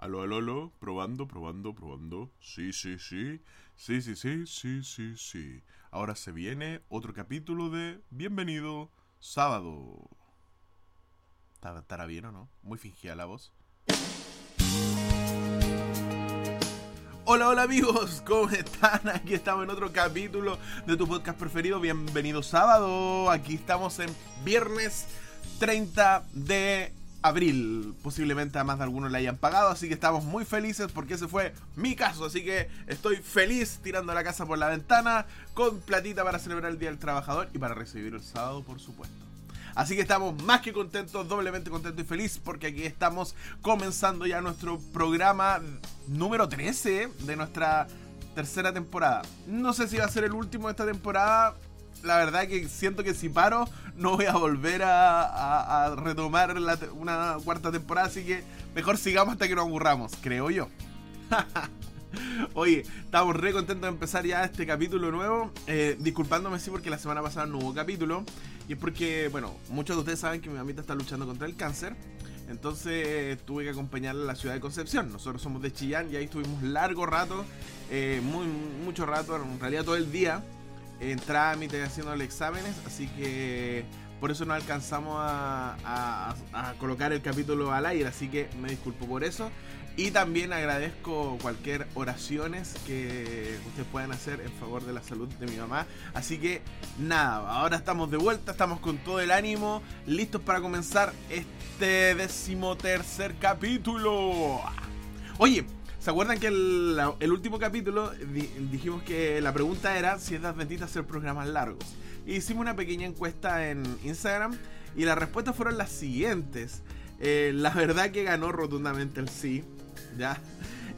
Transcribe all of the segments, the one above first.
Aló, aló, aló, probando, probando, probando. Sí, sí, sí. Sí, sí, sí, sí, sí, sí. Ahora se viene otro capítulo de Bienvenido Sábado. ¿Estará bien o no? Muy fingida la voz. Hola, hola amigos, ¿cómo están? Aquí estamos en otro capítulo de tu podcast preferido. Bienvenido sábado. Aquí estamos en viernes 30 de abril. Posiblemente a más de algunos le hayan pagado, así que estamos muy felices porque ese fue mi caso. Así que estoy feliz tirando la casa por la ventana con platita para celebrar el Día del Trabajador y para recibir el sábado, por supuesto. Así que estamos más que contentos, doblemente contentos y feliz porque aquí estamos comenzando ya nuestro programa número 13 de nuestra tercera temporada. No sé si va a ser el último de esta temporada, la verdad que siento que si paro no voy a volver a, retomar una cuarta temporada, así que mejor sigamos hasta que nos aburramos, creo yo. Oye, estamos re contentos de empezar ya este capítulo nuevo. Eh, disculpándome sí porque la semana pasada no hubo capítulo. Y es porque, bueno, muchos de ustedes saben que mi mamita está luchando contra el cáncer. Entonces tuve que acompañarla a la ciudad de Concepción. Nosotros somos de Chillán y ahí estuvimos largo rato, eh, muy, mucho rato, en realidad todo el día en trámite haciéndole exámenes, así que por eso no alcanzamos a, colocar el capítulo al aire, así que me disculpo por eso. Y también agradezco cualquier oraciones que ustedes puedan hacer en favor de la salud de mi mamá. Así que nada, ahora estamos de vuelta, estamos con todo el ánimo, listos para comenzar este decimotercer capítulo. Oye, ¿Se acuerdan que el, último capítulo dijimos que la pregunta era si es de adventista hacer programas largos? Hicimos una pequeña encuesta en Instagram y las respuestas fueron las siguientes. Eh, la verdad que ganó rotundamente el sí. ¿ya?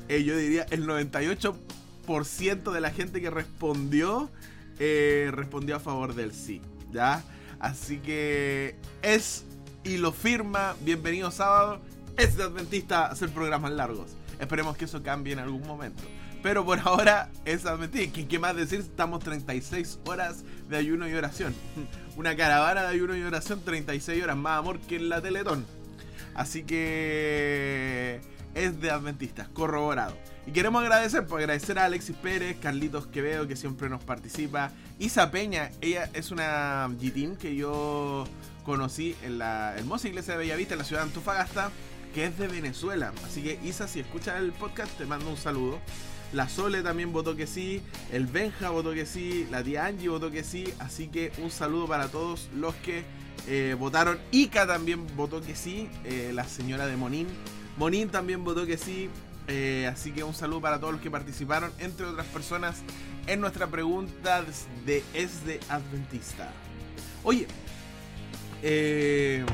Eh, yo diría el 98% de la gente que respondió eh, respondió a favor del sí. ¿ya? Así que es y lo firma. Bienvenido sábado. Es de adventista hacer programas largos. Esperemos que eso cambie en algún momento. Pero por ahora es admitir. ¿Qué, ¿Qué más decir? Estamos 36 horas de ayuno y oración. Una caravana de ayuno y oración, 36 horas más amor que en la Teletón. Así que es de adventistas, corroborado. Y queremos agradecer, pues agradecer a Alexis Pérez, Carlitos Quevedo, que siempre nos participa. Isa Peña, ella es una gitín que yo conocí en la hermosa iglesia de Bellavista, en la ciudad de Antofagasta que es de Venezuela. Así que Isa, si escuchas el podcast, te mando un saludo. La Sole también votó que sí, el Benja votó que sí, la tía Angie votó que sí, así que un saludo para todos los que eh, votaron. Ica también votó que sí, eh, la señora de Monín. Monín también votó que sí, eh, así que un saludo para todos los que participaron, entre otras personas, en nuestra pregunta de Es de Adventista. Oye, eh,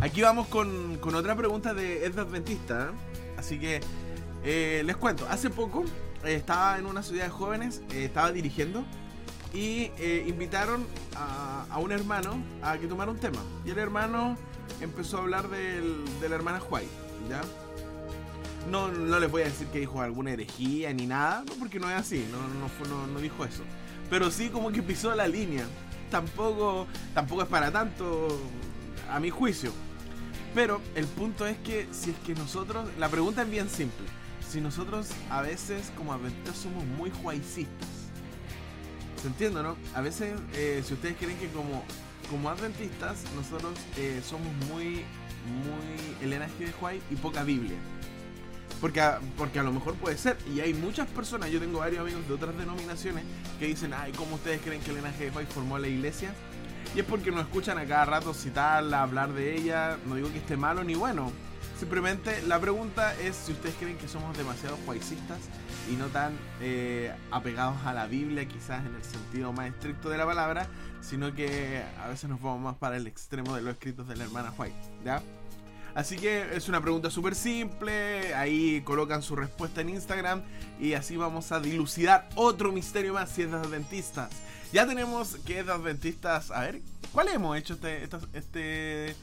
aquí vamos con, otra pregunta de Ed Adventista. ¿eh? Así que eh, les cuento. Hace poco estaba en una ciudad de jóvenes, estaba dirigiendo y invitaron a, un hermano a que tomara un tema. Y el hermano empezó a hablar del, de la hermana White, ¿ya? No, no les voy a decir que dijo alguna herejía ni nada, porque no es así, no, no, no dijo eso. Pero sí como que pisó la línea tampoco, tampoco es para tanto, a mi juicio. Pero el punto es que si es que nosotros, la pregunta es bien simple, si nosotros a veces como adventistas somos muy juaicistas, ¿se entiende, no? A veces, eh, si ustedes creen que como, como adventistas nosotros eh, somos muy, muy Elena G. de Juay y poca Biblia. Porque a, porque a lo mejor puede ser. Y hay muchas personas, yo tengo varios amigos de otras denominaciones que dicen, ay, ¿cómo ustedes creen que Elena G. White formó la iglesia? Y es porque nos escuchan a cada rato citarla, hablar de ella. No digo que esté malo ni bueno. Simplemente la pregunta es si ustedes creen que somos demasiado juaicistas y no tan eh, apegados a la Biblia, quizás en el sentido más estricto de la palabra, sino que a veces nos vamos más para el extremo de los escritos de la hermana White. ¿Ya? Así que es una pregunta súper simple. Ahí colocan su respuesta en Instagram. Y así vamos a dilucidar otro misterio más si es de adventistas. Ya tenemos que de adventistas. A ver, ¿cuál hemos hecho este, este,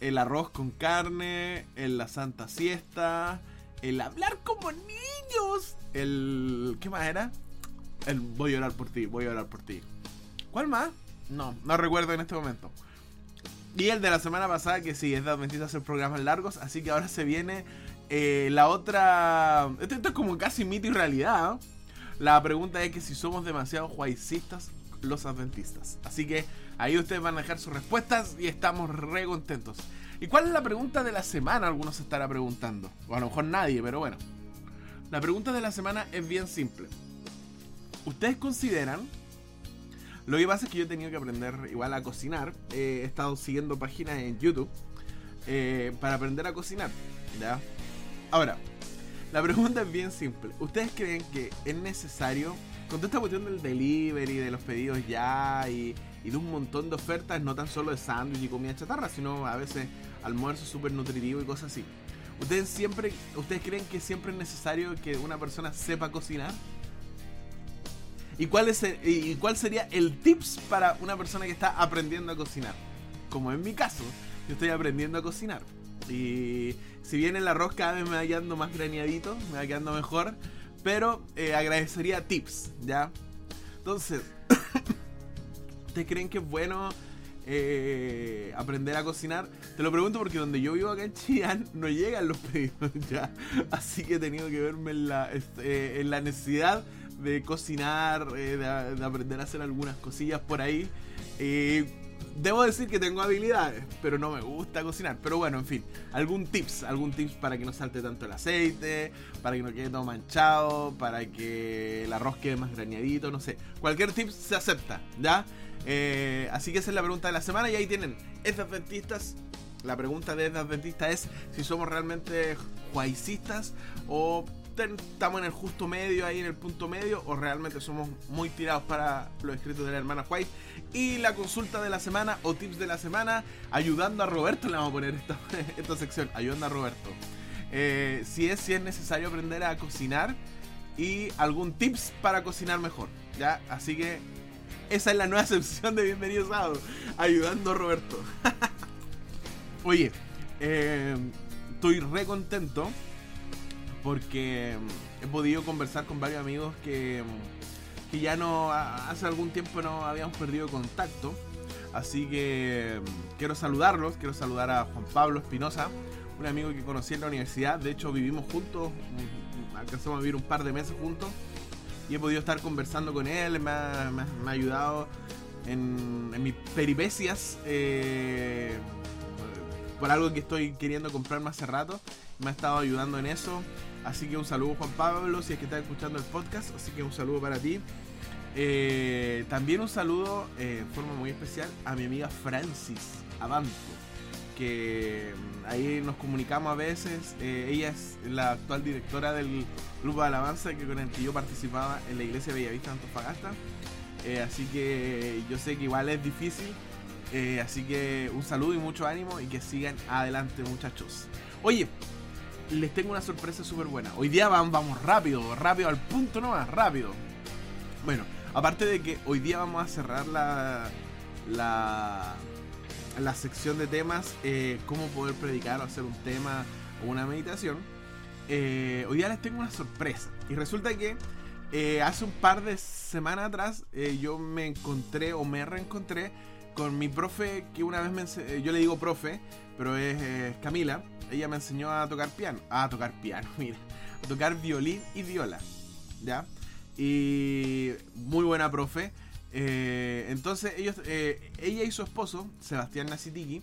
el arroz con carne, el la santa siesta, el hablar como niños, el ¿qué más era? El voy a orar por ti, voy a orar por ti. ¿Cuál más? No, no recuerdo en este momento. Y el de la semana pasada, que sí, es de adventista hacer programas largos, así que ahora se viene eh, la otra. Esto, es como casi mito y realidad. ¿no? La pregunta es que si somos demasiado juaicistas los adventistas. Así que ahí ustedes van a dejar sus respuestas y estamos re contentos. ¿Y cuál es la pregunta de la semana? Algunos se estará preguntando. O a lo mejor nadie, pero bueno. La pregunta de la semana es bien simple. ¿Ustedes consideran lo que pasa es que yo he tenido que aprender igual a cocinar. Eh, he estado siguiendo páginas en YouTube eh, para aprender a cocinar. ¿ya? Ahora, la pregunta es bien simple. ¿Ustedes creen que es necesario, con toda esta cuestión del delivery, de los pedidos ya y, de un montón de ofertas, no tan solo de sándwich y comida chatarra, sino a veces almuerzo súper nutritivo y cosas así? ¿Ustedes siempre, ustedes creen que siempre es necesario que una persona sepa cocinar? ¿Y cuál, es ¿Y cuál sería el tips para una persona que está aprendiendo a cocinar? Como en mi caso, yo estoy aprendiendo a cocinar. Y si bien el arroz cada vez me va quedando más graneadito, me va quedando mejor, pero eh, agradecería tips, ¿ya? Entonces, ¿ustedes creen que es bueno eh, aprender a cocinar? Te lo pregunto porque donde yo vivo acá en Chillán no llegan los pedidos ya. Así que he tenido que verme en la, este, en la necesidad de cocinar, eh, de, de, aprender a hacer algunas cosillas por ahí. Eh, debo decir que tengo habilidades, pero no me gusta cocinar. Pero bueno, en fin, algún tips, algún tips para que no salte tanto el aceite, para que no quede todo manchado, para que el arroz quede más grañadito, no sé. Cualquier tip se acepta, ¿ya? Eh, así que esa es la pregunta de la semana y ahí tienen, ¿es adventistas? La pregunta de adventista es si somos realmente juaicistas o estamos en el justo medio, ahí en el punto medio, o realmente somos muy tirados para los escritos de la hermana White. Y la consulta de la semana o tips de la semana, ayudando a Roberto, le vamos a poner esta, esta sección, ayudando a Roberto. Eh, si, es, si es necesario aprender a cocinar y algún tips para cocinar mejor. ¿ya? Así que esa es la nueva sección de Bienvenidos Sábado, ayudando a Roberto. Oye, eh, estoy re contento porque mm, he podido conversar con varios amigos que, mm, que ya no hace algún tiempo no habíamos perdido contacto. Así que mm, quiero saludarlos, quiero saludar a Juan Pablo Espinosa, un amigo que conocí en la universidad, de hecho vivimos juntos, alcanzamos a vivir un par de meses juntos y he podido estar conversando con él, me ha, me ha, ayudado en, en, mis peripecias eh, por algo que estoy queriendo comprarme hace rato, me ha estado ayudando en eso. Así que un saludo Juan Pablo, si es que estás escuchando el podcast. Así que un saludo para ti. Eh, también un saludo eh, en forma muy especial a mi amiga Francis Abanto. Que mm, ahí nos comunicamos a veces. Eh, ella es la actual directora del grupo de alabanza que con el que yo participaba en la iglesia de Bellavista de Antofagasta. Eh, así que yo sé que igual es difícil. Así que un saludo y mucho ánimo y que sigan adelante muchachos. Oye, les tengo una sorpresa súper buena. Hoy día vamos, vamos rápido, rápido al punto nomás, rápido. Bueno, aparte de que hoy día vamos a cerrar la, la, la sección de temas, eh, cómo poder predicar o hacer un tema o una meditación, eh, hoy día les tengo una sorpresa. Y resulta que eh, hace un par de semanas atrás yo me encontré o me reencontré con mi profe que una vez me yo le digo profe, pero es Camila ella me enseñó a tocar piano. A tocar piano, mira. A tocar violín y viola. ¿Ya? Y muy buena profe. Eh, entonces ellos, eh, ella y su esposo, Sebastián Nacitiki,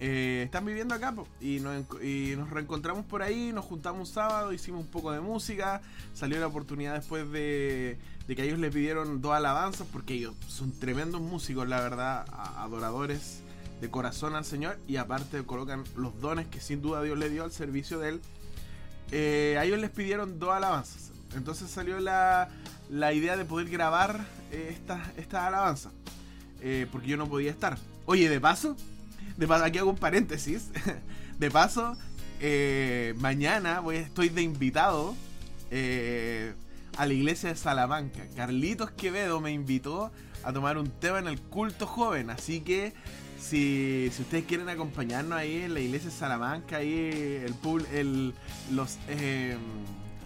eh, están viviendo acá y nos, y nos, reencontramos por ahí, nos juntamos un sábado, hicimos un poco de música, salió la oportunidad después de, de que ellos le pidieron dos alabanzas, porque ellos son tremendos músicos, la verdad, adoradores de corazón al Señor y aparte colocan los dones que sin duda Dios le dio al servicio de Él. Eh, a ellos les pidieron dos alabanzas. Entonces salió la, la idea de poder grabar eh, estas esta alabanzas. Eh, porque yo no podía estar. Oye, de paso, de paso aquí hago un paréntesis. De paso, eh, mañana voy, estoy de invitado a la iglesia de Salamanca. Carlitos Quevedo me invitó a tomar un tema en el culto joven. Así que si, ustedes quieren acompañarnos ahí en la iglesia de Salamanca, ahí el, el los, eh,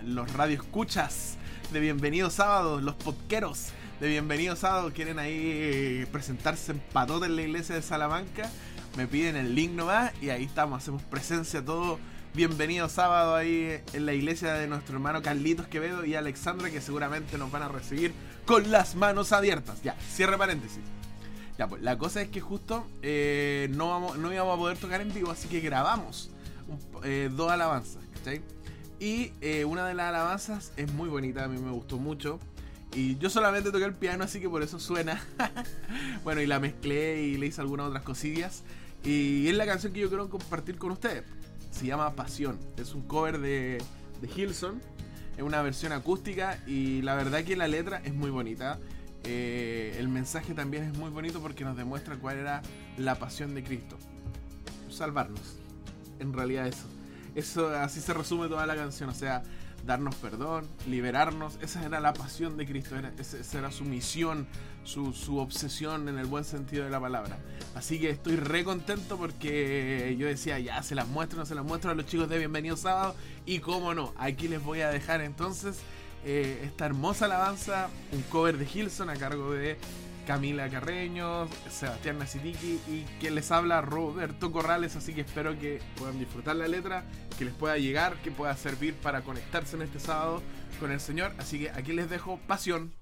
los radioescuchas de Bienvenido Sábado, los podqueros de Bienvenido Sábado quieren ahí presentarse en patote en la iglesia de Salamanca, me piden el link nomás y ahí estamos, hacemos presencia todo bienvenido sábado ahí en la iglesia de nuestro hermano Carlitos Quevedo y Alexandra que seguramente nos van a recibir con las manos abiertas. Ya, cierre paréntesis. Pues la cosa es que justo eh, no, vamos, no íbamos a poder tocar en vivo, así que grabamos eh, dos alabanzas, ¿cachai? Y eh, una de las alabanzas es muy bonita, a mí me gustó mucho. Y yo solamente toqué el piano, así que por eso suena. bueno, y la mezclé y le hice algunas otras cosillas. Y es la canción que yo quiero compartir con ustedes. Se llama Pasión. Es un cover de, de Hilson. Es una versión acústica y la verdad que la letra es muy bonita. Eh, el mensaje también es muy bonito porque nos demuestra cuál era la pasión de Cristo. Salvarnos. En realidad eso. Eso así se resume toda la canción. O sea, darnos perdón, liberarnos. Esa era la pasión de Cristo, esa era su misión, su, obsesión en el buen sentido de la palabra. Así que estoy re contento porque yo decía, ya se las muestro, no se las muestro a los chicos de Bienvenido Sábado. Y cómo no, aquí les voy a dejar entonces eh, esta hermosa alabanza, un cover de Hilson a cargo de Camila Carreño, Sebastián Nacitiki y quien les habla Roberto Corrales, así que espero que puedan disfrutar la letra, que les pueda llegar, que pueda servir para conectarse en este sábado con el Señor, así que aquí les dejo pasión.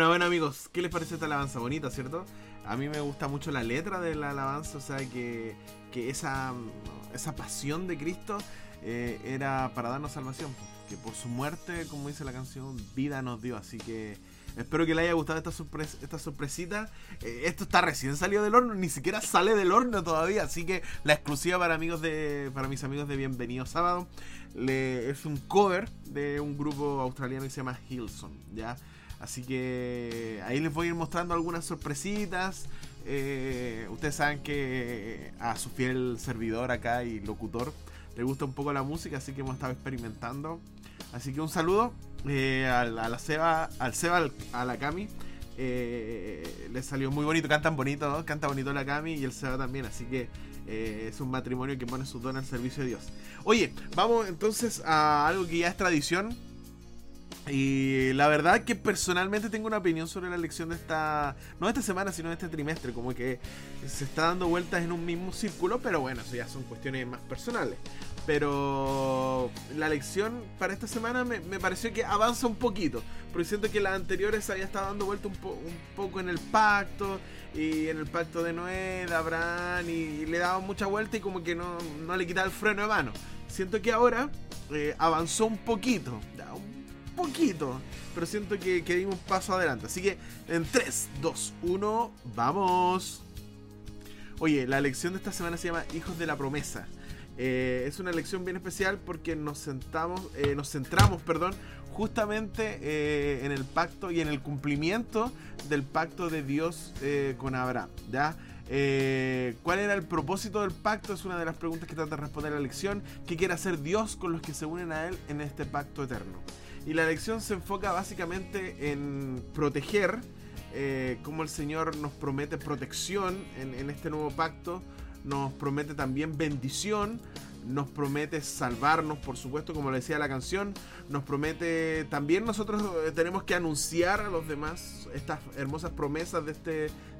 Amigos, ¿qué les parece esta alabanza? Bonita, ¿cierto? A mí me gusta mucho la letra de la alabanza, o sea que, que esa, esa pasión de Cristo eh, era para darnos salvación. Que por su muerte, como dice la canción, vida nos dio. Así que espero que le haya gustado esta, sorpresa, esta sorpresita. Eh, esto está recién salido del horno, ni siquiera sale del horno todavía. Así que la exclusiva para amigos de. para mis amigos de Bienvenido Sábado. es un cover de un grupo australiano que se llama Hilson. ¿ya? Así que ahí les voy a ir mostrando algunas sorpresitas. Eh, ustedes saben que a su fiel servidor acá y locutor le gusta un poco la música, así que hemos estado experimentando. Así que un saludo eh, a, la Seba, al Seba, a la Cami. Eh, le salió muy bonito, cantan bonito, ¿no? canta bonito la Cami y el Seba también, así que eh, es un matrimonio que pone su don al servicio de Dios. Oye, vamos entonces a algo que ya es tradición y la verdad que personalmente tengo una opinión sobre la elección de esta, no de esta semana, sino de este trimestre, como que se está dando vueltas en un mismo círculo, pero bueno, eso ya son cuestiones más personales. Pero la elección para esta semana me, pareció que avanza un poquito, porque siento que las anteriores había estado dando vuelta un, poco en el pacto, y en el pacto de Noé, de Abraham, y, le daba mucha vuelta y como que no, le quitaba el freno de mano. Siento que ahora eh, avanzó un poquito, un poquito. Pero siento que, dimos un paso adelante. Así que en 3, 2, 1, vamos. Oye, la lección de esta semana se llama Hijos de la Promesa. Eh, es una lección bien especial porque nos sentamos, eh, nos centramos, perdón, justamente eh, en el pacto y en el cumplimiento del pacto de Dios con Abraham. ¿Cuál era el propósito del pacto? Es una de las preguntas que trata de responder la lección. ¿Qué quiere hacer Dios con los que se unen a Él en este pacto eterno? Y la lección se enfoca básicamente en proteger, eh, como el Señor nos promete protección en, este nuevo pacto, nos promete también bendición, nos promete salvarnos, por supuesto, como le decía la canción, nos promete también nosotros eh, tenemos que anunciar a los demás estas hermosas promesas de este,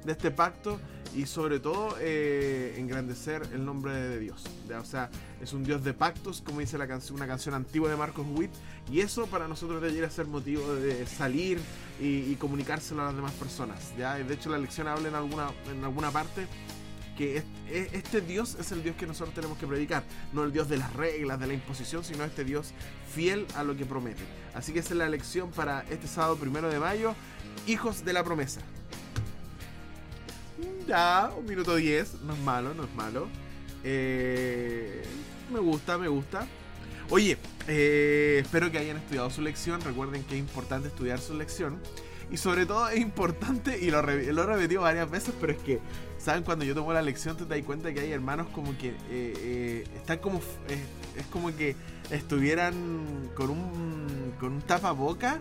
de este pacto y sobre todo eh, engrandecer el nombre de Dios. O sea, es un Dios de pactos, como dice la canción, una canción antigua de Marcos Witt, y eso para nosotros debería ser motivo de salir y, comunicárselo a las demás personas. ¿ya? De hecho, la lección habla en alguna, en alguna parte que este Dios es el Dios que nosotros tenemos que predicar, no el Dios de las reglas, de la imposición, sino este Dios fiel a lo que promete. Así que esa es la lección para este sábado primero de mayo, hijos de la promesa. Ya, un minuto diez, no es malo, no es malo. Eh, me gusta, me gusta. Oye, eh, espero que hayan estudiado su lección. Recuerden que es importante estudiar su lección. Y sobre todo es importante, y lo, lo he repetido varias veces, pero es que, ¿saben? Cuando yo tomo la lección te das cuenta que hay hermanos como que eh, están como... es como que estuvieran con un, con un tapaboca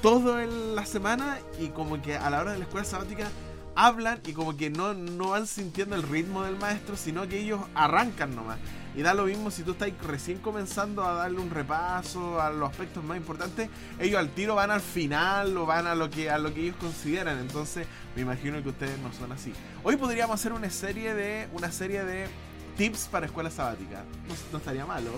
todo en la semana y como que a la hora de la escuela sabática hablan y como que no, no van sintiendo el ritmo del maestro, sino que ellos arrancan nomás. Y da lo mismo si tú estás recién comenzando a darle un repaso a los aspectos más importantes, ellos al tiro van al final o van a lo que a lo que ellos consideran. Entonces, me imagino que ustedes no son así. Hoy podríamos hacer una serie de una serie de tips para escuela sabática. no estaría malo.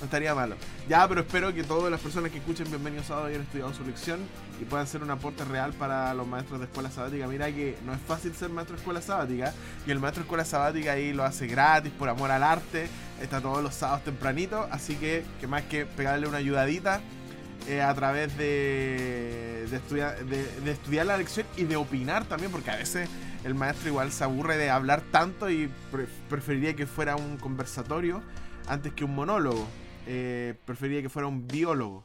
No estaría malo. Ya, pero espero que todas las personas que escuchen Bienvenidos a hayan estudiado su lección y puedan ser un aporte real para los maestros de escuela sabática. Mira que no es fácil ser maestro de escuela sabática y el maestro de escuela sabática ahí lo hace gratis por amor al arte. Está todos los sábados tempranito, así que que más que pegarle una ayudadita eh, a través de, de, estudiar, de, estudiar la lección y de opinar también, porque a veces el maestro igual se aburre de hablar tanto y preferiría que fuera un conversatorio antes que un monólogo eh, preferiría que fuera un biólogo.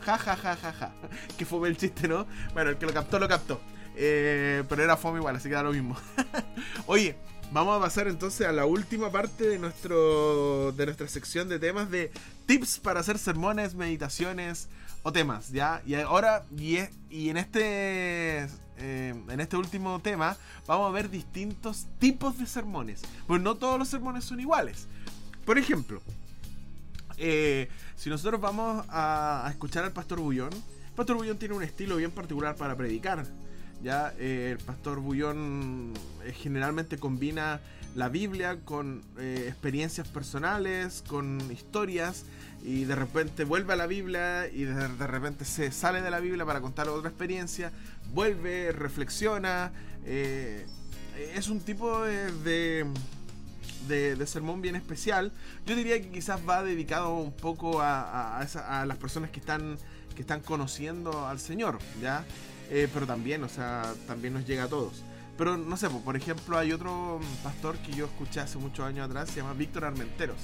Ja, ja, ja, ja, ja. Que fue el chiste, ¿no? Bueno, el que lo captó, lo captó. Eh, pero era fome igual, así que da lo mismo. Oye, vamos a pasar entonces a la última parte de, nuestro, de nuestra sección de temas de tips para hacer sermones, meditaciones o temas, ¿ya? Y ahora, y, y en este eh, en este último tema vamos a ver distintos tipos de sermones. Pues no todos los sermones son iguales. Por ejemplo, eh, si nosotros vamos a, escuchar al Pastor Bullón, Pastor Bullón tiene un estilo bien particular para predicar. Ya el pastor Bullón generalmente combina la Biblia con experiencias personales, con historias y de repente vuelve a la Biblia y de, repente se sale de la Biblia para contar otra experiencia, vuelve, reflexiona. Eh, es un tipo de, sermón bien especial. Yo diría que quizás va dedicado un poco a, a, las personas que están, que están conociendo al Señor, ¿ya? Eh, pero también, o sea, también nos llega a todos. Pero no sé, por ejemplo, hay otro pastor que yo escuché hace muchos años atrás, se llama Víctor Armenteros.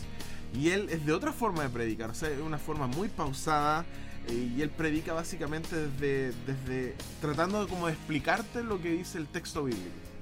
Y él es de otra forma de predicar, o sea, es una forma muy pausada. Y él predica básicamente desde, desde tratando de como de explicarte lo que dice el texto bíblico.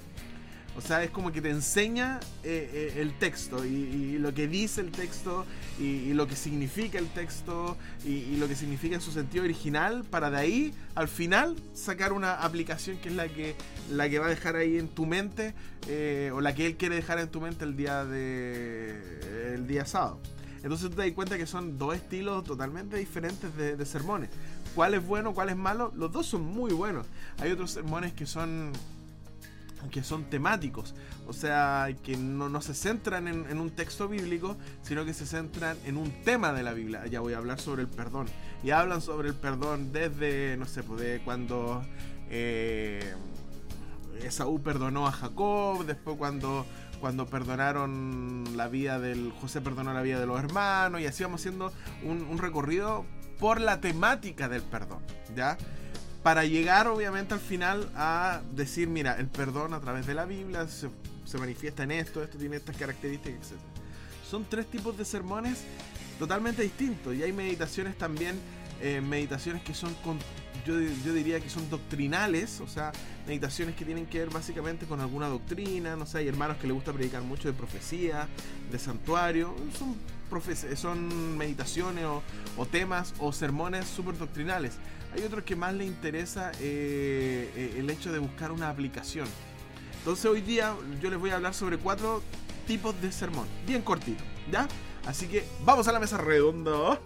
O sea, es como que te enseña eh, eh, el texto y, lo que dice el texto y, lo que significa el texto y, lo que significa en su sentido original para de ahí al final sacar una aplicación que es la que, la que va a dejar ahí en tu mente eh, o la que él quiere dejar en tu mente el día de el día sábado. Entonces tú te das cuenta que son dos estilos totalmente diferentes de, de sermones. ¿Cuál es bueno, cuál es malo? Los dos son muy buenos. Hay otros sermones que son que son temáticos, o sea, que no, se centran en, un texto bíblico, sino que se centran en un tema de la Biblia. Ya voy a hablar sobre el perdón. Y hablan sobre el perdón desde, no sé, pues cuando eh, Esaú perdonó a Jacob, después cuando, cuando perdonaron la vida del... José perdonó la vida de los hermanos, y así vamos haciendo un, un recorrido por la temática del perdón, ¿ya? Para llegar obviamente al final a decir, mira, el perdón a través de la Biblia se, manifiesta en esto, esto tiene estas características, etc. Son tres tipos de sermones totalmente distintos y hay meditaciones también, eh, meditaciones que son, con, yo, yo, diría que son doctrinales, o sea, meditaciones que tienen que ver básicamente con alguna doctrina, no sé, hay hermanos que les gusta predicar mucho de profecía, de santuario, son son meditaciones o, temas o sermones súper doctrinales. Hay otros que más le interesa eh, eh, el hecho de buscar una aplicación. Entonces hoy día yo les voy a hablar sobre cuatro tipos de sermón, bien cortito, ¿ya? Así que vamos a la mesa redonda.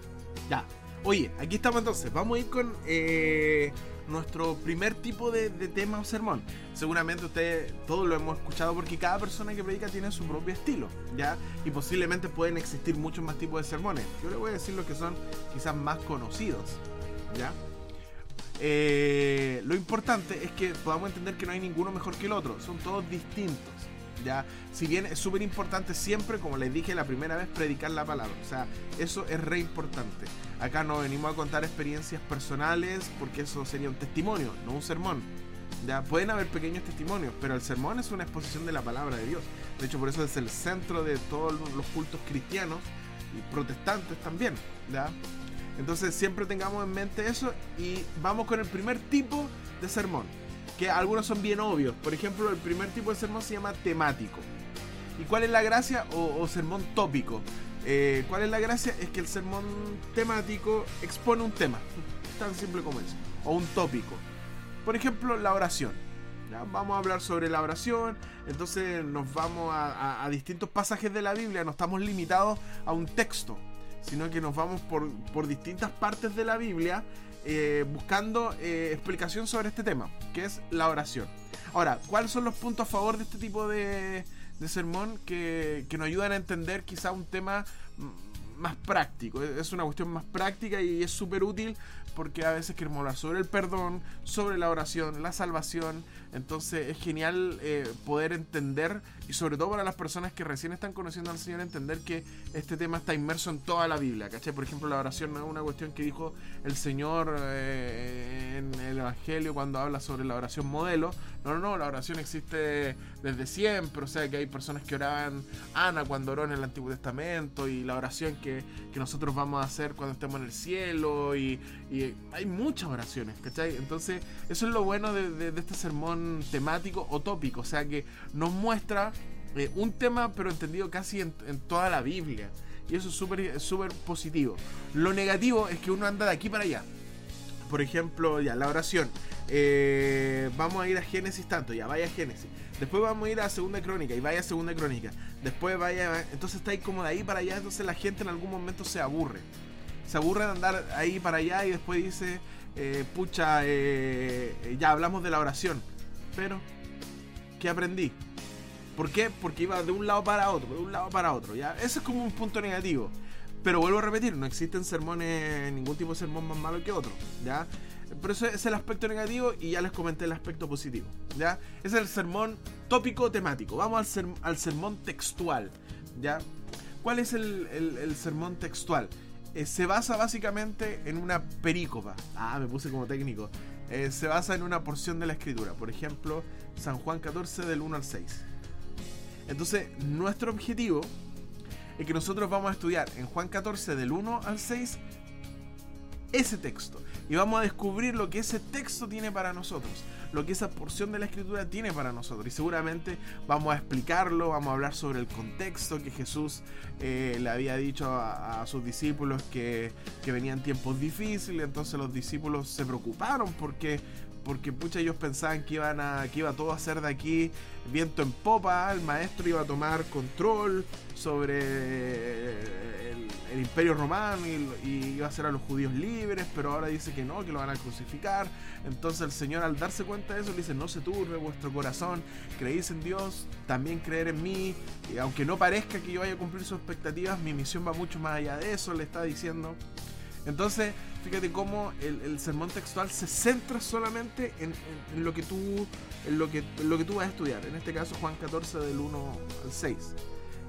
Ya. Oye, aquí estamos entonces. Vamos a ir con eh, nuestro primer tipo de, tema o sermón. Seguramente ustedes todos lo hemos escuchado porque cada persona que predica tiene su propio estilo, ¿ya? Y posiblemente pueden existir muchos más tipos de sermones. Yo les voy a decir los que son quizás más conocidos, ¿ya? Eh, lo importante es que podamos entender que no hay ninguno mejor que el otro, son todos distintos. ¿ya? Si bien es súper importante siempre, como les dije la primera vez, predicar la palabra. O sea, eso es re importante. Acá no venimos a contar experiencias personales porque eso sería un testimonio, no un sermón. Ya pueden haber pequeños testimonios, pero el sermón es una exposición de la palabra de Dios. De hecho, por eso es el centro de todos los cultos cristianos y protestantes también. ¿ya? Entonces siempre tengamos en mente eso y vamos con el primer tipo de sermón, que algunos son bien obvios. Por ejemplo, el primer tipo de sermón se llama temático. ¿Y cuál es la gracia? O, sermón tópico. Eh, ¿Cuál es la gracia? Es que el sermón temático expone un tema, tan simple como eso, o un tópico. Por ejemplo, la oración. Vamos a hablar sobre la oración, entonces nos vamos a distintos pasajes de la Biblia, no estamos limitados a un texto sino que nos vamos por, por distintas partes de la Biblia eh, buscando eh, explicación sobre este tema, que es la oración. Ahora, ¿cuáles son los puntos a favor de este tipo de, de sermón que, que, nos ayudan a entender quizá un tema más práctico? Es una cuestión más práctica y es súper útil porque a veces queremos hablar sobre el perdón, sobre la oración, la salvación. Entonces es genial eh, poder entender, y sobre todo para las personas que recién están conociendo al Señor, entender que este tema está inmerso en toda la Biblia. ¿cachai? Por ejemplo, la oración no es una cuestión que dijo el Señor eh, en el Evangelio cuando habla sobre la oración modelo. No, no, no, la oración existe desde siempre. O sea que hay personas que oraban Ana cuando oró en el Antiguo Testamento y la oración que, que nosotros vamos a hacer cuando estemos en el cielo y hay muchas oraciones, ¿cachai? Entonces, eso es lo bueno de, este sermón temático o tópico, o sea que nos muestra eh, un tema, pero entendido casi en, toda la Biblia. Y eso es súper súper positivo. Lo negativo es que uno anda de aquí para allá. Por ejemplo, ya, la oración. Eh, vamos a ir a Génesis tanto, ya vaya a Génesis. Después vamos a ir a Segunda Crónica y vaya a Segunda Crónica. Después vaya. Entonces está ahí como de ahí para allá. Entonces la gente en algún momento se aburre se aburre de andar ahí para allá y después dice, eh, pucha, ya hablamos de la oración. Pero, ¿qué aprendí? ¿Por qué? Porque iba de un lado para otro, de un lado para otro, ¿ya? Ese es como un punto negativo. Pero vuelvo a repetir, no existen sermones, ningún tipo de sermón más malo que otro, ¿ya? Pero ese es el aspecto negativo y ya les comenté el aspecto positivo, ¿ya? es el sermón tópico temático. Vamos al, al sermón textual, ¿ya? ¿Cuál es el, sermón textual? Eh, se basa básicamente en una perícopa. Ah, me puse como técnico. Eh, se basa en una porción de la escritura. Por ejemplo, San Juan 14 del 1 al 6. Entonces, nuestro objetivo es que nosotros vamos a estudiar en Juan 14 del 1 al 6 ese texto. Y vamos a descubrir lo que ese texto tiene para nosotros, lo que esa porción de la escritura tiene para nosotros. Y seguramente vamos a explicarlo, vamos a hablar sobre el contexto que Jesús eh, le había dicho a, sus discípulos que, que, venían tiempos difíciles. Entonces los discípulos se preocuparon porque porque pucha ellos pensaban que iban a que iba todo a ser de aquí viento en popa, el maestro iba a tomar control sobre el, imperio romano y, iba a hacer a los judíos libres, pero ahora dice que no, que lo van a crucificar. Entonces el Señor al darse cuenta de eso le dice, no se turbe vuestro corazón, creéis en Dios, también creer en mí, y aunque no parezca que yo vaya a cumplir sus expectativas, mi misión va mucho más allá de eso, le está diciendo. Entonces, fíjate cómo el, sermón textual se centra solamente en, lo que tú en lo que, lo que tú vas a estudiar. En este caso, Juan 14 del 1 al 6.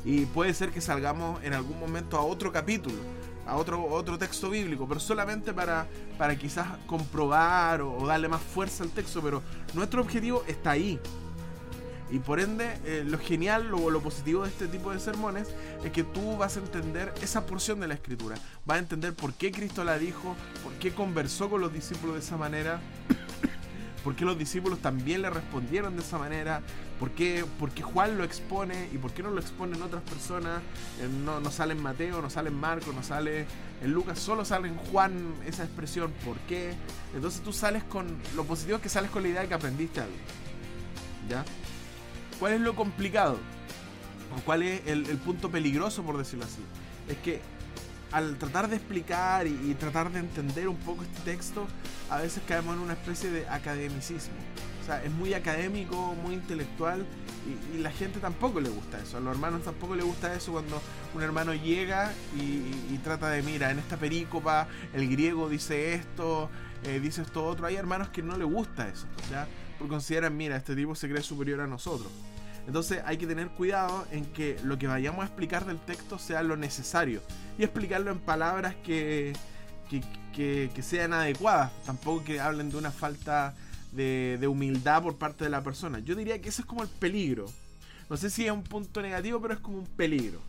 Y puede ser que salgamos en algún momento a otro capítulo, a otro, otro texto bíblico, pero solamente para, para quizás comprobar o darle más fuerza al texto. Pero nuestro objetivo está ahí. Y por ende, eh, lo genial o lo, positivo de este tipo de sermones es que tú vas a entender esa porción de la escritura. Vas a entender por qué Cristo la dijo, por qué conversó con los discípulos de esa manera, por qué los discípulos también le respondieron de esa manera, por qué, por Juan lo expone y por qué no lo exponen otras personas. Eh, no, no sale en Mateo, no sale en Marco, no sale en Lucas, solo sale en Juan esa expresión, ¿por qué? Entonces tú sales con, lo positivo es que sales con la idea de que aprendiste algo. ¿Ya? ¿Cuál es lo complicado? ¿O cuál es el, punto peligroso, por decirlo así? Es que al tratar de explicar y, tratar de entender un poco este texto, a veces caemos en una especie de academicismo. O sea, es muy académico, muy intelectual y, la gente tampoco le gusta eso. A los hermanos tampoco le gusta eso cuando un hermano llega y, trata de, mira, en esta perícopa el griego dice esto, eh, dice esto otro. Hay hermanos que no le gusta eso, ¿ya? Porque consideran, mira, este tipo se cree superior a nosotros. Entonces hay que tener cuidado en que lo que vayamos a explicar del texto sea lo necesario y explicarlo en palabras que, que, sean adecuadas. Tampoco que hablen de una falta de, de, humildad por parte de la persona. Yo diría que ese es como el peligro. No sé si es un punto negativo, pero es como un peligro.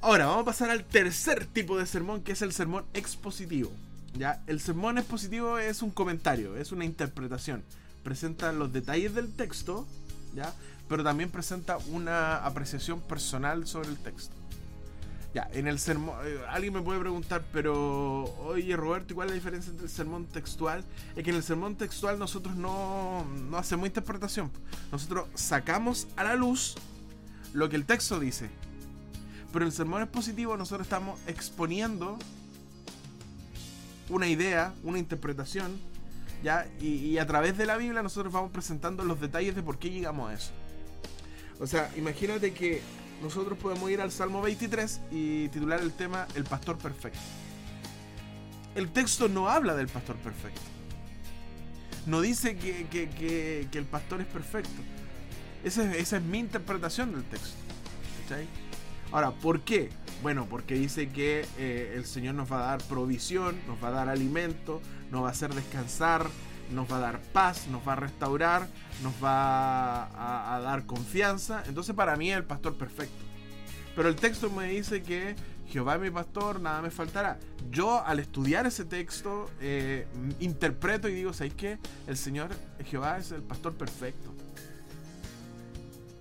Ahora, vamos a pasar al tercer tipo de sermón, que es el sermón expositivo. ¿ya? El sermón expositivo es un comentario, es una interpretación. Presenta los detalles del texto, ¿ya? pero también presenta una apreciación personal sobre el texto. Ya, en el sermón, eh, alguien me puede preguntar, pero oye Roberto, ¿cuál es la diferencia entre el sermón textual? Es que en el sermón textual nosotros no, no hacemos interpretación. Nosotros sacamos a la luz lo que el texto dice. Pero en el sermón expositivo nosotros estamos exponiendo una idea, una interpretación, ¿ya? Y, a través de la Biblia nosotros vamos presentando los detalles de por qué llegamos a eso. O sea, imagínate que nosotros podemos ir al Salmo 23 y titular el tema El Pastor Perfecto. El texto no habla del pastor perfecto. No dice que, el pastor es perfecto. Esa es, esa es mi interpretación del texto. Ahora, ¿por qué? Bueno, porque dice que eh, el Señor nos va a dar provisión, nos va a dar alimento, nos va a hacer descansar, nos va a dar paz, nos va a restaurar, nos va a, dar confianza. Entonces para mí es el pastor perfecto. Pero el texto me dice que Jehová es mi pastor, nada me faltará. Yo al estudiar ese texto eh, interpreto y digo, ¿sabes qué? El Señor Jehová es el pastor perfecto.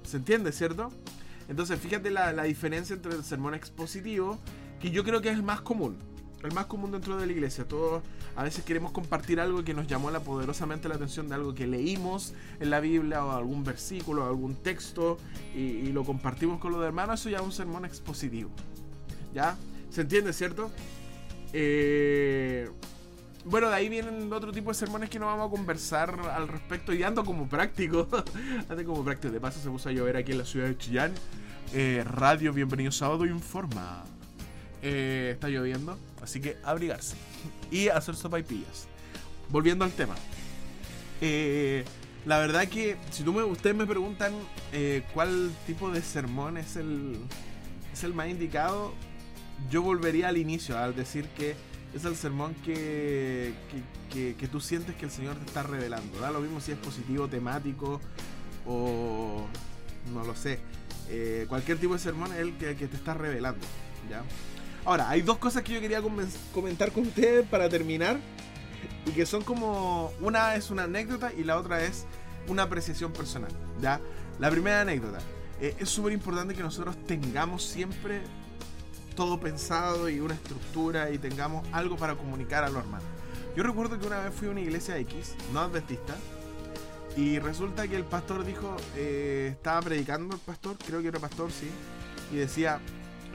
¿Se entiende, cierto? Entonces, fíjate la, diferencia entre el sermón expositivo, que yo creo que es el más común. El más común dentro de la iglesia. Todos a veces queremos compartir algo que nos llamó la, poderosamente la atención de algo que leímos en la Biblia o algún versículo o algún texto y, lo compartimos con los hermanos. Eso ya es un sermón expositivo. ¿Ya? ¿Se entiende, cierto? Eh, bueno, de ahí vienen otro tipo de sermones que no vamos a conversar al respecto y ando como práctico. ando como práctico. De paso se puso a llover aquí en la ciudad de Chillán. Eh, radio Bienvenido Sábado informa. Eh, está lloviendo, así que abrigarse. Y hacer sopa y pillas. Volviendo al tema. Eh, la verdad que si tú me, ustedes me preguntan cuál tipo de sermón es el, es el más indicado, yo volvería al inicio, al decir que es el sermón que, que, tú sientes que el Señor te está revelando. Da lo mismo si es positivo, temático o no lo sé. Eh, cualquier tipo de sermón es el que, te está revelando. ¿ya? Ahora, hay dos cosas que yo quería comentar con ustedes para terminar. Y que son como. Una es una anécdota y la otra es una apreciación personal. ¿ya? La primera anécdota. Eh, es súper importante que nosotros tengamos siempre todo pensado y una estructura y tengamos algo para comunicar a los hermanos. Yo recuerdo que una vez fui a una iglesia X, no adventista, y resulta que el pastor dijo, eh, estaba predicando el pastor, creo que era pastor, sí, y decía,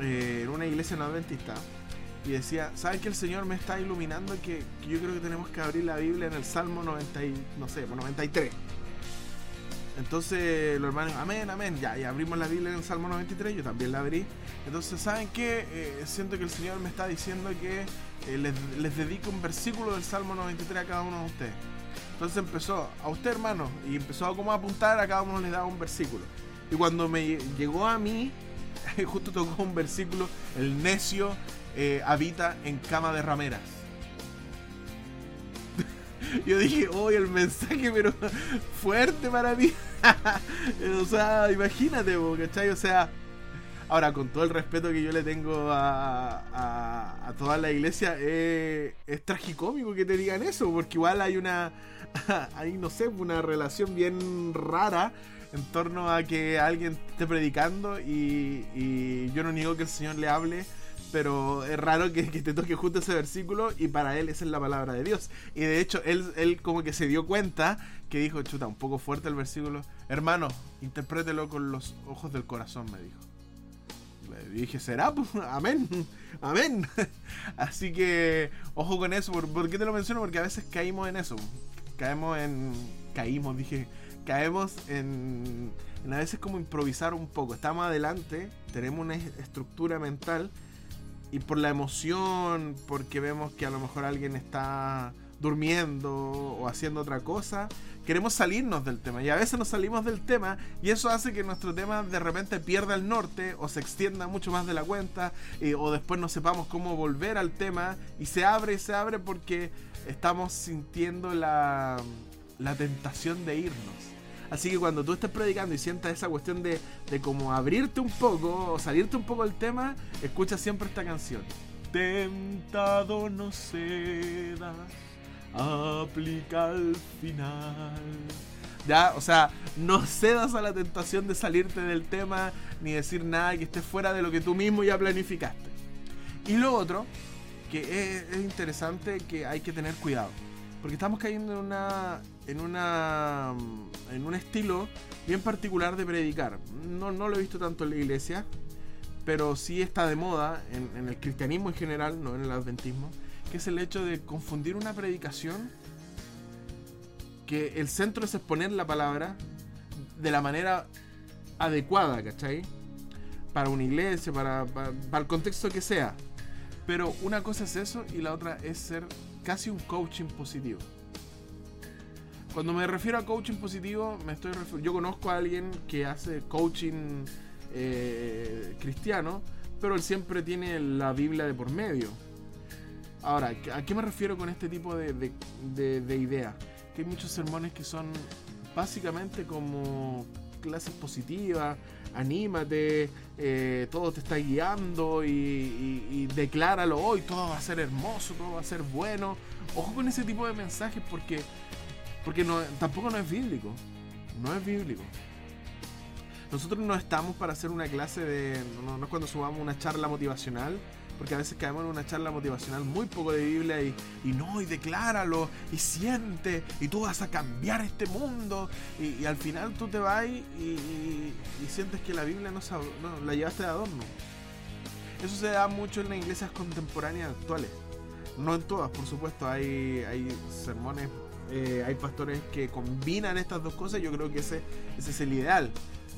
eh, en una iglesia no adventista, y decía, ¿saben que el Señor me está iluminando que, que, yo creo que tenemos que abrir la Biblia en el Salmo 90 no sé, 93? Entonces los hermanos, amén, amén, ya, y abrimos la Biblia en el Salmo 93, yo también la abrí. Entonces, ¿saben qué? Eh, siento que el Señor me está diciendo que eh, les, dedico un versículo del Salmo 93 a cada uno de ustedes. Entonces empezó, a usted hermano, y empezó a como apuntar, a cada uno les daba un versículo. Y cuando me llegó a mí, justo tocó un versículo, el necio eh, habita en cama de rameras. Yo dije, hoy el mensaje, pero fuerte para mí. o sea, imagínate, ¿cachai? O sea, ahora con todo el respeto que yo le tengo a, a, toda la iglesia, eh, es tragicómico que te digan eso, porque igual hay una, hay no sé, una relación bien rara en torno a que alguien esté predicando y, y yo no niego que el Señor le hable pero es raro que, te toque justo ese versículo y para él esa es la palabra de Dios. Y de hecho, él, él como que se dio cuenta que dijo, chuta, un poco fuerte el versículo. Hermano, interprételo con los ojos del corazón, me dijo. Le dije, ¿será? Amén. Amén. Así que, ojo con eso. ¿Por, qué te lo menciono? Porque a veces caímos en eso. Caemos en... Caímos, dije. Caemos en, en a veces como improvisar un poco. Estamos adelante, tenemos una estructura mental y por la emoción, porque vemos que a lo mejor alguien está durmiendo o haciendo otra cosa, queremos salirnos del tema. Y a veces nos salimos del tema y eso hace que nuestro tema de repente pierda el norte o se extienda mucho más de la cuenta o después no sepamos cómo volver al tema y se abre y se abre porque estamos sintiendo la, la tentación de irnos. Así que cuando tú estés predicando y sientas esa cuestión de, de como abrirte un poco o salirte un poco del tema, escucha siempre esta canción. Tentado no cedas, aplica al final. Ya, o sea, no cedas a la tentación de salirte del tema ni decir nada que esté fuera de lo que tú mismo ya planificaste. Y lo otro, que es interesante, que hay que tener cuidado. Porque estamos cayendo en una, en una en un estilo bien particular de predicar. No, no lo he visto tanto en la iglesia, pero sí está de moda en, el cristianismo en general, no en el adventismo, que es el hecho de confundir una predicación que el centro es exponer la palabra de la manera adecuada, ¿cachai? Para una iglesia, para, para el contexto que sea. Pero una cosa es eso y la otra es ser casi un coaching positivo. Cuando me refiero a coaching positivo, me estoy yo conozco a alguien que hace coaching eh, cristiano, pero él siempre tiene la Biblia de por medio. Ahora, ¿a qué me refiero con este tipo de, de, idea? Que hay muchos sermones que son básicamente como clases positivas, anímate, eh, todo te está guiando y, decláralo hoy, todo va a ser hermoso, todo va a ser bueno. Ojo con ese tipo de mensajes porque porque no, tampoco no es bíblico. No es bíblico. Nosotros no estamos para hacer una clase de. No, es cuando subamos una charla motivacional. Porque a veces caemos en una charla motivacional muy poco de Biblia y, no, y decláralo, y siente, y tú vas a cambiar este mundo. Y, al final tú te vas y, y, sientes que la Biblia no, no la llevaste de adorno. Eso se da mucho en las iglesias contemporáneas actuales No en todas, por supuesto, hay, hay sermones, eh, hay pastores que combinan estas dos cosas. Yo creo que ese, ese es el ideal.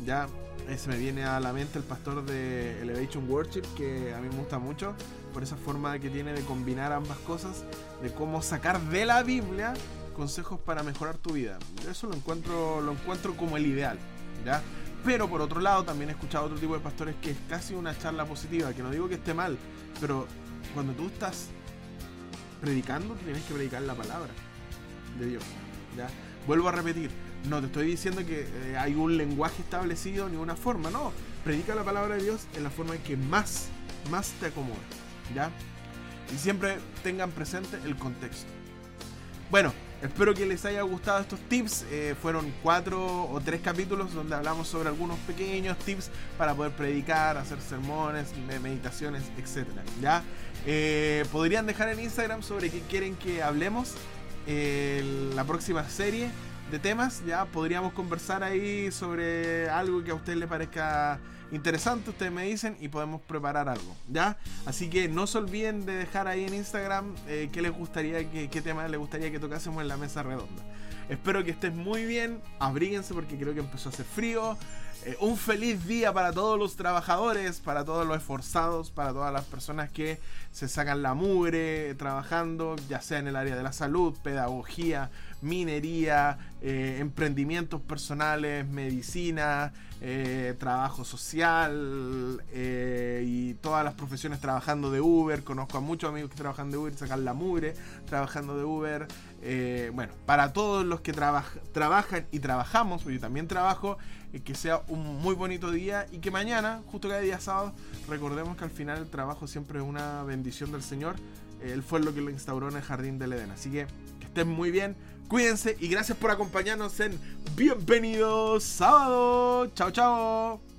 Ya eh, se me viene a la mente el pastor de Elevation Worship, que a mí me gusta mucho, por esa forma que tiene de combinar ambas cosas, de cómo sacar de la Biblia consejos para mejorar tu vida. Eso lo encuentro, lo encuentro como el ideal, ¿ya? Pero por otro lado, también he escuchado otro tipo de pastores que es casi una charla positiva, que no digo que esté mal, pero cuando tú estás predicando, tienes que predicar la palabra de Dios. ¿ya? Vuelvo a repetir, no te estoy diciendo que eh, hay un lenguaje establecido ni una forma, no. Predica la palabra de Dios en la forma en que más, más te acomoda. ¿Ya? Y siempre tengan presente el contexto. Bueno, espero que les haya gustado estos tips. Eh, fueron cuatro o tres capítulos donde hablamos sobre algunos pequeños tips para poder predicar, hacer sermones, meditaciones, etc. ¿Ya? Eh, podrían dejar en Instagram sobre qué quieren que hablemos la próxima serie de temas. Ya podríamos conversar ahí sobre algo que a usted le parezca interesante. Ustedes me dicen y podemos preparar algo. ¿ya? Así que no se olviden de dejar ahí en Instagram eh, qué les gustaría, qué, qué tema les gustaría que tocásemos en la mesa redonda. Espero que estés muy bien. Abríguense porque creo que empezó a hacer frío. Eh, un feliz día para todos los trabajadores, para todos los esforzados, para todas las personas que se sacan la mugre trabajando, ya sea en el área de la salud, pedagogía, minería, eh, emprendimientos personales, medicina, eh, trabajo social y todas las profesiones trabajando de Uber. Conozco a muchos amigos que trabajan de Uber, sacan la mugre trabajando de Uber. Bueno, para todos los que trabajan y trabajamos, yo también trabajo, que sea un muy bonito día y que mañana, justo cada día sábado, recordemos que al final el trabajo siempre es una bendición del Señor. Él fue lo que lo instauró en el jardín del Edén. Así que que estén muy bien, cuídense y gracias por acompañarnos en Bienvenidos Sábado. Chao, chao.